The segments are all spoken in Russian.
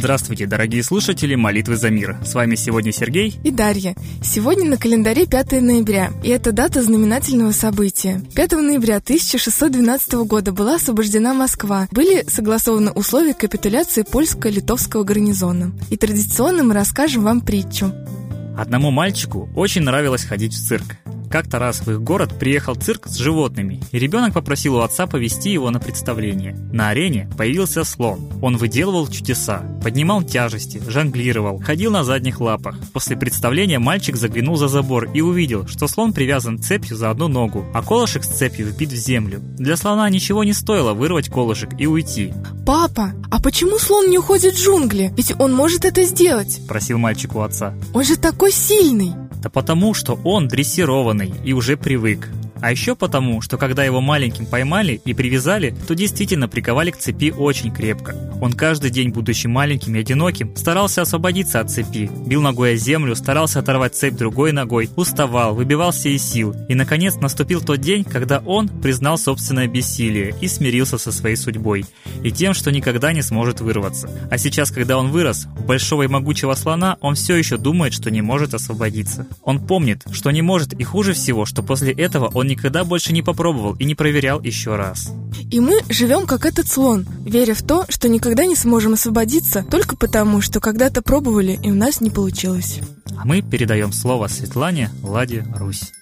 Здравствуйте, дорогие слушатели «Молитвы за мир». С вами сегодня Сергей и Дарья. Сегодня на календаре 5 ноября, и это дата знаменательного события. 5 ноября 1612 года была освобождена Москва. Были согласованы условия капитуляции польско-литовского гарнизона. И традиционно мы расскажем вам притчу. Одному мальчику очень нравилось ходить в цирк. Как-то раз в их город приехал цирк с животными, и ребенок попросил у отца повести его на представление. На арене появился слон. Он выделывал чудеса, поднимал тяжести, жонглировал, ходил на задних лапах. После представления мальчик заглянул за забор и увидел, что слон привязан цепью за одну ногу, а колышек с цепью вбит в землю. Для слона ничего не стоило вырвать колышек и уйти. «Папа, а почему слон не уходит в джунгли? Ведь он может это сделать!» – просил мальчик у отца. «Он же такой сильный!» Да потому, что он дрессированный и уже привык. А еще потому, что когда его маленьким поймали и привязали, то действительно приковали к цепи очень крепко. Он каждый день, будучи маленьким и одиноким, старался освободиться от цепи, бил ногой о землю, старался оторвать цепь другой ногой, уставал, выбивался из сил. И, наконец, наступил тот день, когда он признал собственное бессилие и смирился со своей судьбой и тем, что никогда не сможет вырваться. А сейчас, когда он вырос, у большого и могучего слона он все еще думает, что не может освободиться. Он помнит, что не может и хуже всего, что после этого он никогда больше не попробовал и не проверял еще раз. И мы живем как этот слон, веря в то, что никогда не сможем освободиться только потому, что когда-то пробовали и у нас не получилось. А мы передаем слово Светлане Ладе Русь.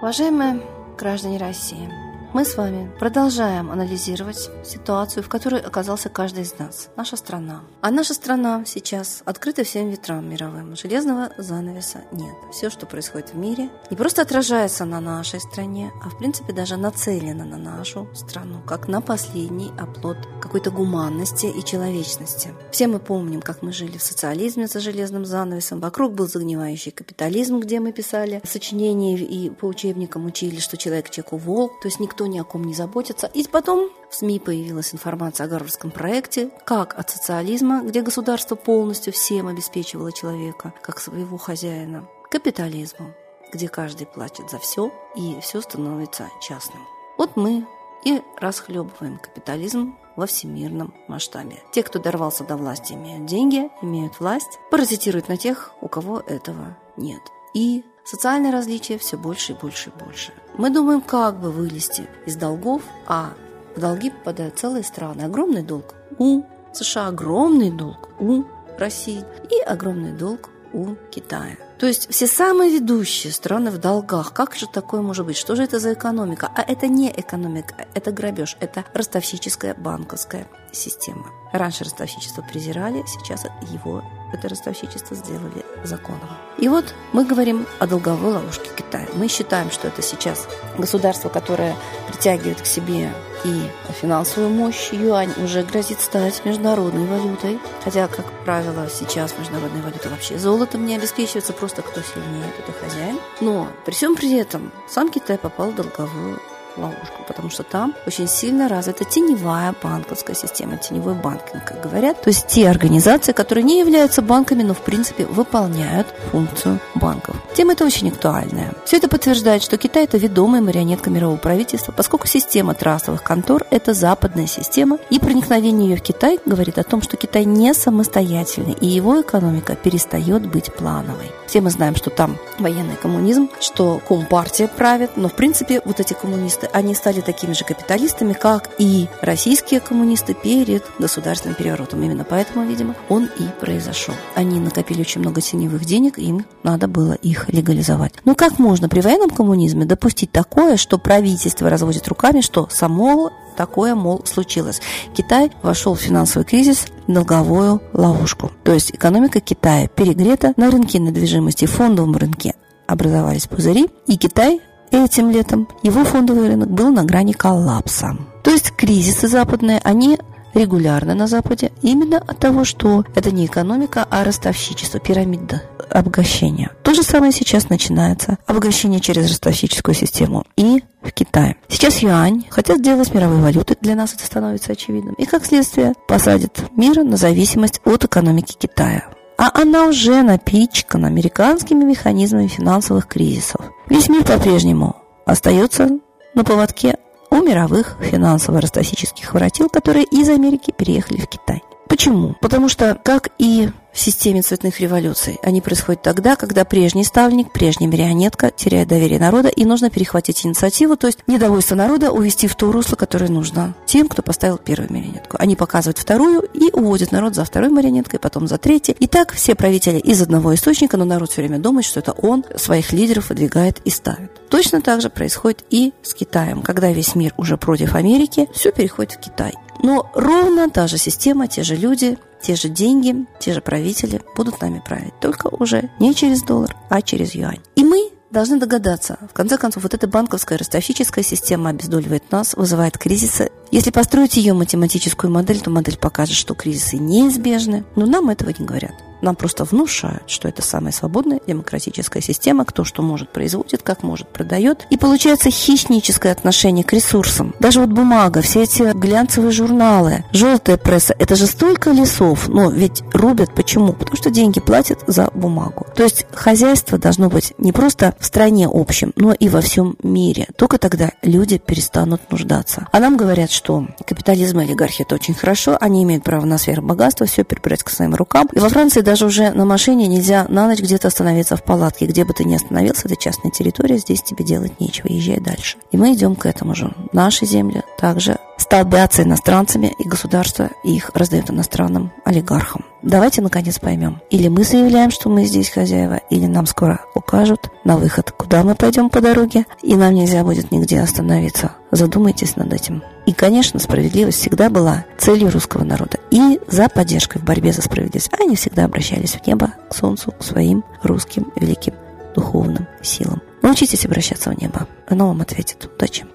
Уважаемые граждане России, мы с вами продолжаем анализировать ситуацию, в которой оказался каждый из нас, наша страна. А наша страна сейчас открыта всем ветрам мировым. Железного занавеса нет. Все, что происходит в мире, не просто отражается на нашей стране, а в принципе даже нацелено на нашу страну, как на последний оплот какой-то гуманности и человечности. Все мы помним, как мы жили в социализме за железным занавесом. Вокруг был загнивающий капитализм, где мы писали сочинения и по учебникам учили, что человек человеку волк, то есть никто никто ни о ком не заботится. И потом в СМИ появилась информация о Гарвардском проекте, как от социализма, где государство полностью всем обеспечивало человека, как своего хозяина, к капитализму, где каждый платит за все и все становится частным. Вот мы и расхлебываем капитализм во всемирном масштабе. Те, кто дорвался до власти, имеют деньги, имеют власть, паразитируют на тех, у кого этого нет. И Социальные различия все больше и больше и больше. Мы думаем, как бы вылезти из долгов, а в долги попадают целые страны. Огромный долг у США, огромный долг у России и огромный долг у Китая. То есть все самые ведущие страны в долгах. Как же такое может быть? Что же это за экономика? А это не экономика, это грабеж, это ростовщическая банковская система. Раньше ростовщичество презирали, сейчас его это ростовщичество сделали законом. И вот мы говорим о долговой ловушке Китая. Мы считаем, что это сейчас государство, которое притягивает к себе и финансовую мощь юань уже грозит стать международной валютой. Хотя, как правило, сейчас международная валюта вообще золотом не обеспечивается, просто кто сильнее, тот и хозяин. Но при всем при этом сам Китай попал в долговую ловушку, потому что там очень сильно развита теневая банковская система, теневой банкинг, как говорят. То есть те организации, которые не являются банками, но в принципе выполняют функцию банков. Тема это очень актуальная. Все это подтверждает, что Китай это ведомая марионетка мирового правительства, поскольку система трастовых контор это западная система, и проникновение ее в Китай говорит о том, что Китай не самостоятельный, и его экономика перестает быть плановой. Все мы знаем, что там военный коммунизм, что компартия правит, но в принципе вот эти коммунисты они стали такими же капиталистами, как и российские коммунисты перед государственным переворотом. Именно поэтому, видимо, он и произошел. Они накопили очень много теневых денег, им надо было их легализовать. Но как можно при военном коммунизме допустить такое, что правительство разводит руками, что само такое, мол, случилось. Китай вошел в финансовый кризис, долговую ловушку. То есть экономика Китая перегрета на рынке недвижимости, фондовом рынке образовались пузыри, и Китай Этим летом его фондовый рынок был на грани коллапса. То есть кризисы западные, они регулярно на Западе именно от того, что это не экономика, а ростовщичество, пирамида обогащения. То же самое сейчас начинается. Обогащение через ростовщическую систему и в Китае. Сейчас юань хотят сделать мировой валютой, для нас это становится очевидным. И как следствие посадят мир на зависимость от экономики Китая. а она уже напичкана американскими механизмами финансовых кризисов. Весь мир по-прежнему остается на поводке у мировых финансово-ростовсических воротил, которые из Америки переехали в Китай. Почему? Потому что, как и в системе цветных революций, они происходят тогда, когда прежний ставленник, прежняя марионетка теряет доверие народа, и нужно перехватить инициативу, то есть недовольство народа увести в то русло, которое нужно тем, кто поставил первую марионетку. Они показывают вторую и уводят народ за второй марионеткой, потом за третьей. И так все правители из одного источника, но народ все время думает, что это он своих лидеров выдвигает и ставит. Точно так же происходит и с Китаем. Когда весь мир уже против Америки, все переходит в Китай. Но ровно та же система, те же люди, те же деньги, те же правители будут нами править. Только уже не через доллар, а через юань. И мы должны догадаться. В конце концов, вот эта банковская ростовщическая система обездоливает нас, вызывает кризисы. Если построить ее математическую модель, то модель покажет, что кризисы неизбежны, но нам этого не говорят. Нам просто внушают, что это самая свободная демократическая система, кто что может производит, как может продает. И получается хищническое отношение к ресурсам. Даже вот бумага, все эти глянцевые журналы, желтая пресса, это же столько лесов, но ведь рубят почему? Потому что деньги платят за бумагу. То есть хозяйство должно быть не просто в стране общем, но и во всем мире. Только тогда люди перестанут нуждаться. А нам говорят, что капитализм и олигархия это очень хорошо, они имеют право на сверхбогатство, все перебирать к своим рукам. И во Франции даже уже на машине нельзя на ночь где-то остановиться в палатке. Где бы ты ни остановился, это частная территория, здесь тебе делать нечего, езжай дальше. И мы идем к этому же. Наши земли также столбятся иностранцами, и государство их раздает иностранным олигархам. Давайте, наконец, поймем. Или мы заявляем, что мы здесь хозяева, или нам скоро укажут на выход, куда мы пойдем по дороге, и нам нельзя будет нигде остановиться. Задумайтесь над этим. И, конечно, справедливость всегда была целью русского народа. И за поддержкой в борьбе за справедливость они всегда обращались в небо, к солнцу, к своим русским великим духовным силам. Научитесь обращаться в небо. Оно вам ответит. Удачи!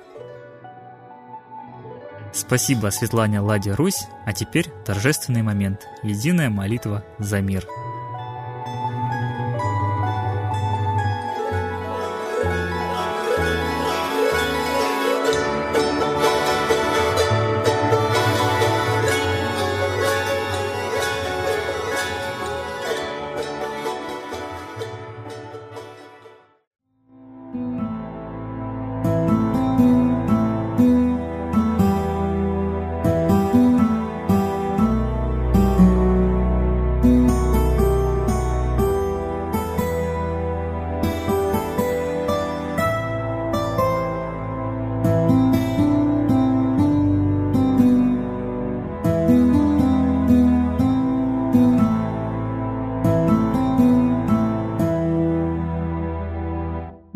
Спасибо Светлане Ладе Русь, а теперь торжественный момент. Единая молитва за мир.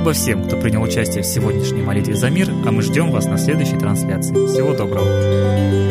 Спасибо всем, кто принял участие в сегодняшней молитве за мир, а мы ждем вас на следующей трансляции. Всего доброго!